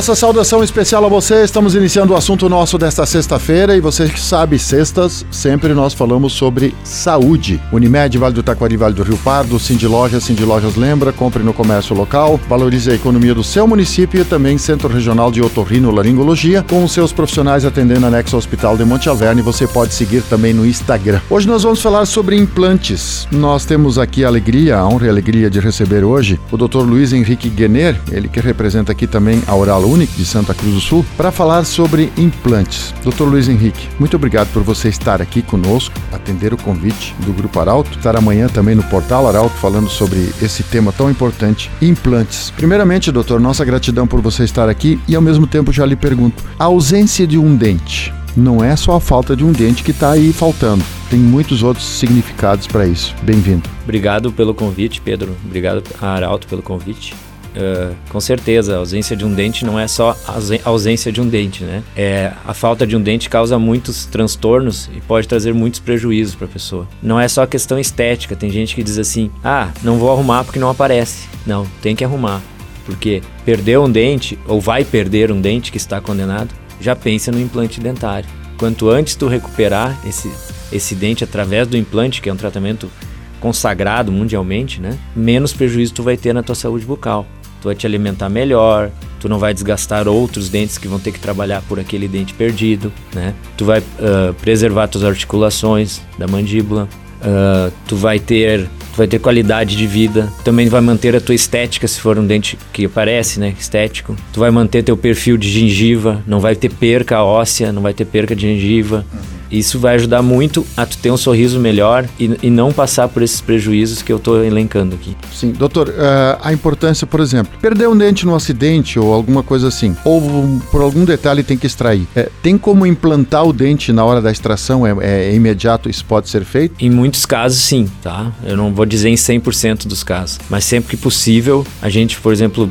Nossa saudação especial a você. Estamos iniciando o assunto nosso desta sexta-feira e você que sabe, sextas, sempre nós falamos sobre saúde. Unimed, Vale do Taquari, Vale do Rio Pardo, Cindy Lojas, Cindy Lojas lembra, compre no comércio local, valorize a economia do seu município e também Centro Regional de Otorrino Laringologia, com os seus profissionais atendendo anexo ao Hospital de Monte Alverne. Você pode seguir também no Instagram. Hoje nós vamos falar sobre implantes. Nós temos aqui a alegria, a honra e a alegria de receber hoje o Dr. Luiz Henrique Guener, ele que representa aqui também a Oral Unic de Santa Cruz do Sul, para falar sobre implantes. Dr. Luiz Henrique, muito obrigado por você estar aqui conosco, atender o convite do Grupo Arauto, estar amanhã também no Portal Arauto falando sobre esse tema tão importante, implantes. Primeiramente, doutor, nossa gratidão por você estar aqui e ao mesmo tempo já lhe pergunto, a ausência de um dente não é só a falta de um dente que está aí faltando. Tem muitos outros significados para isso. Bem-vindo. Obrigado pelo convite, Pedro. Obrigado Arauto pelo convite. Uh, com certeza, a ausência de um dente não é só a ausência de um dente, né? É, a falta de um dente causa muitos transtornos e pode trazer muitos prejuízos para a pessoa. Não é só questão estética, tem gente que diz assim: ah, não vou arrumar porque não aparece. Não, tem que arrumar. Porque perder um dente, ou vai perder um dente que está condenado, já pensa no implante dentário. Quanto antes tu recuperar esse, esse dente através do implante, que é um tratamento consagrado mundialmente, né? Menos prejuízo tu vai ter na tua saúde bucal tu vai te alimentar melhor, tu não vai desgastar outros dentes que vão ter que trabalhar por aquele dente perdido, né? Tu vai uh, preservar tuas articulações da mandíbula, uh, tu vai ter tu vai ter qualidade de vida, também vai manter a tua estética se for um dente que aparece, né, estético. Tu vai manter teu perfil de gengiva, não vai ter perca óssea, não vai ter perca de gengiva. Uhum. Isso vai ajudar muito a tu ter um sorriso melhor e, e não passar por esses prejuízos que eu estou elencando aqui. Sim, doutor, uh, a importância, por exemplo, perder um dente no acidente ou alguma coisa assim, ou por algum detalhe tem que extrair, é, tem como implantar o dente na hora da extração? É, é, é, imediato? Isso pode ser feito? Em muitos casos, sim, tá? Eu não vou dizer em 100% dos casos, mas sempre que possível, a gente, por exemplo,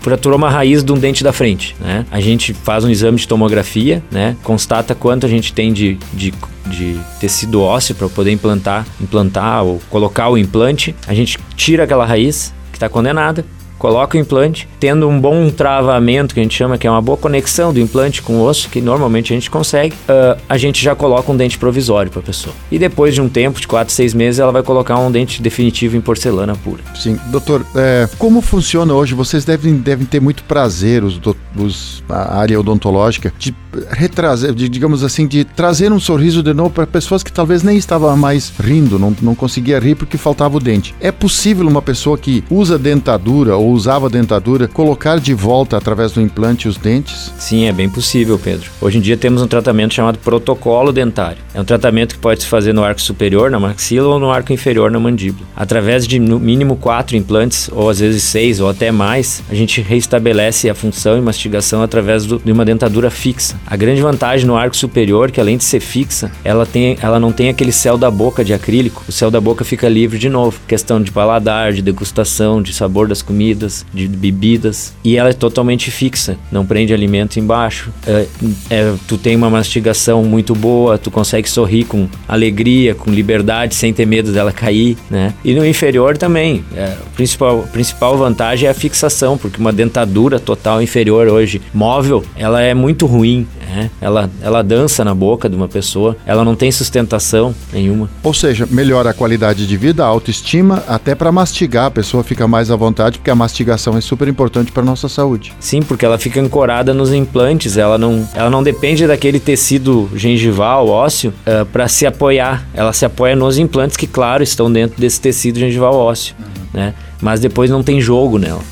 fraturou uma raiz de um dente da frente, né? A gente faz um exame de tomografia, né? Constata quanto a gente tem de, de, de tecido ósseo para poder implantar, implantar ou colocar o implante. A gente tira aquela raiz que está condenada, coloca o implante, tendo um bom travamento, que a gente chama que é uma boa conexão do implante com o osso, que normalmente a gente consegue, uh, a gente já coloca um dente provisório para a pessoa. E depois de um tempo, de 4, 6 meses, ela vai colocar um dente definitivo em porcelana pura. Sim. Doutor, é, como funciona hoje? Vocês devem, devem ter muito prazer, os, os, a área odontológica, de retrazer, de, digamos assim, de trazer um sorriso de novo para pessoas que talvez nem estavam mais rindo, não, não conseguia rir porque faltava o dente. É possível uma pessoa que usa dentadura ou usava dentadura colocar de volta através do implante os dentes? Sim, é bem possível, Pedro. Hoje em dia temos um tratamento chamado protocolo dentário. É um tratamento que pode se fazer no arco superior, na maxila ou no arco inferior, na mandíbula. Através de no mínimo quatro implantes, ou às vezes seis ou até mais, a gente restabelece a função e mastigação através do, de uma dentadura fixa. A grande vantagem no arco superior, que além de ser fixa, ela, tem, ela não tem aquele céu da boca de acrílico. O céu da boca fica livre de novo. Questão de paladar, de degustação, de sabor das comidas, de bebidas. E ela é totalmente fixa, não prende alimento embaixo. É, é, tu tem uma mastigação muito boa, tu consegue sorrir com alegria, com liberdade, sem ter medo dela cair, né? E no inferior também. É, a principal, principal vantagem é a fixação, porque uma dentadura total inferior hoje, móvel, ela é muito ruim. Né? Ela, ela dança na boca de uma pessoa, ela não tem sustentação nenhuma. Ou seja, melhora a qualidade de vida, a autoestima, até para mastigar, a pessoa fica mais à vontade, porque a mastigação é super importante para nossa saúde. Sim, porque ela fica ancorada nos implantes, ela não, ela não depende daquele tecido gengival, ósseo, uh, eh, para se apoiar. Ela se apoia nos implantes que, claro, estão dentro desse tecido gengival ósseo, uhum. né? Mas depois não tem jogo nela.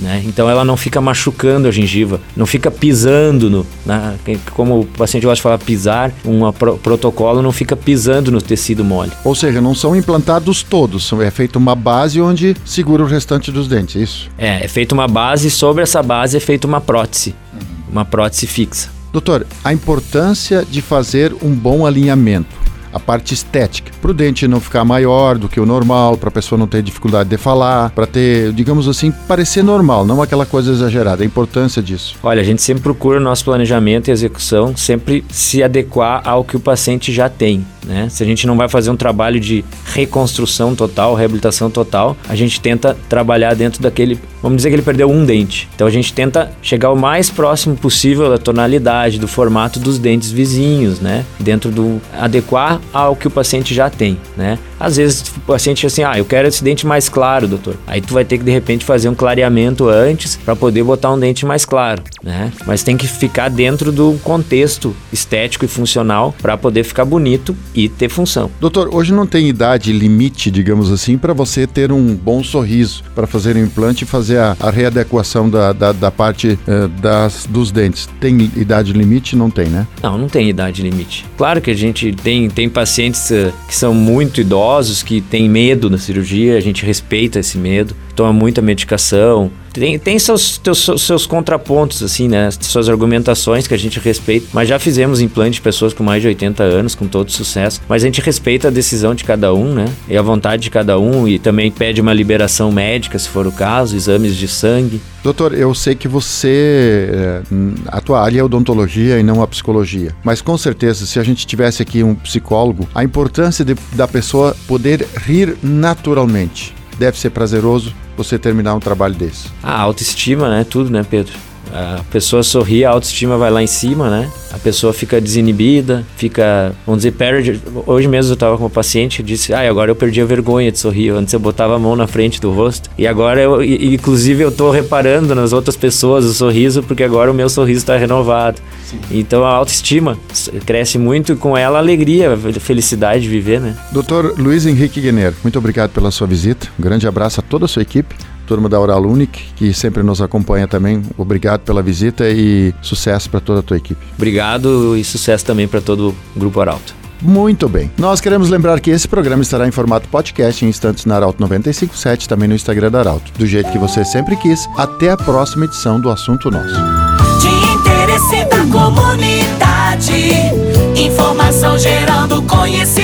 Né? Então ela não fica machucando a gengiva, não fica pisando no. Na, como o paciente gosta de falar pisar, um pro, protocolo não fica pisando no tecido mole. Ou seja, não são implantados todos, é feita uma base onde segura o restante dos dentes, é isso? É, é feita uma base, sobre essa base é feita uma prótese, uhum. uma prótese fixa. Doutor, a importância de fazer um bom alinhamento a parte estética, para o dente não ficar maior do que o normal, para a pessoa não ter dificuldade de falar, para ter, digamos assim, parecer normal, não aquela coisa exagerada. A importância disso. Olha, a gente sempre procura no nosso planejamento e execução sempre se adequar ao que o paciente já tem. Né? Se a gente não vai fazer um trabalho de reconstrução total, reabilitação total, a gente tenta trabalhar dentro daquele. Vamos dizer que ele perdeu um dente. Então a gente tenta chegar o mais próximo possível da tonalidade, do formato dos dentes vizinhos, né? Dentro do. adequar ao que o paciente já tem, né? Às vezes o paciente assim, ah, eu quero esse dente mais claro, doutor. Aí tu vai ter que de repente fazer um clareamento antes para poder botar um dente mais claro, né? Mas tem que ficar dentro do contexto estético e funcional para poder ficar bonito e ter função. Doutor, hoje não tem idade limite, digamos assim, para você ter um bom sorriso, para fazer o implante e fazer a, a readequação da, da, da parte uh, das, dos dentes. Tem idade limite? Não tem, né? Não, não tem idade limite. Claro que a gente tem, tem pacientes uh, que são muito idosos, que têm medo da cirurgia, a gente respeita esse medo, toma muita medicação, tem, tem seus, teus, seus contrapontos, assim, né? Suas argumentações que a gente respeita. Mas já fizemos implante de pessoas com mais de 80 anos, com todo sucesso. Mas a gente respeita a decisão de cada um, né? E a vontade de cada um. E também pede uma liberação médica, se for o caso, exames de sangue. Doutor, eu sei que você. É, a tua área é odontologia e não a psicologia. Mas com certeza, se a gente tivesse aqui um psicólogo, a importância de, da pessoa poder rir naturalmente deve ser prazeroso você terminar um trabalho desse? A autoestima, né? Tudo, né, Pedro? A pessoa sorri, a autoestima vai lá em cima, né? A pessoa fica desinibida, fica, vamos dizer, perde. Hoje mesmo eu estava com uma paciente que disse: Ah, agora eu perdi a vergonha de sorrir. Antes eu botava a mão na frente do rosto. E agora eu, inclusive, eu estou reparando nas outras pessoas o sorriso, porque agora o meu sorriso está renovado. Sim. Então a autoestima cresce muito e com ela a alegria, a felicidade de viver, né? Doutor Luiz Henrique Guener, muito obrigado pela sua visita. Um grande abraço a toda a sua equipe turma da Oral Unic, que sempre nos acompanha também. Obrigado pela visita e sucesso para toda a tua equipe. Obrigado e sucesso também para todo o Grupo Arauto. Muito bem. Nós queremos lembrar que esse programa estará em formato podcast em instantes na Arauto 957, também no Instagram da Arauto. Do jeito que você sempre quis. Até a próxima edição do Assunto Nosso. De interesse da comunidade, informação gerando conhecimento.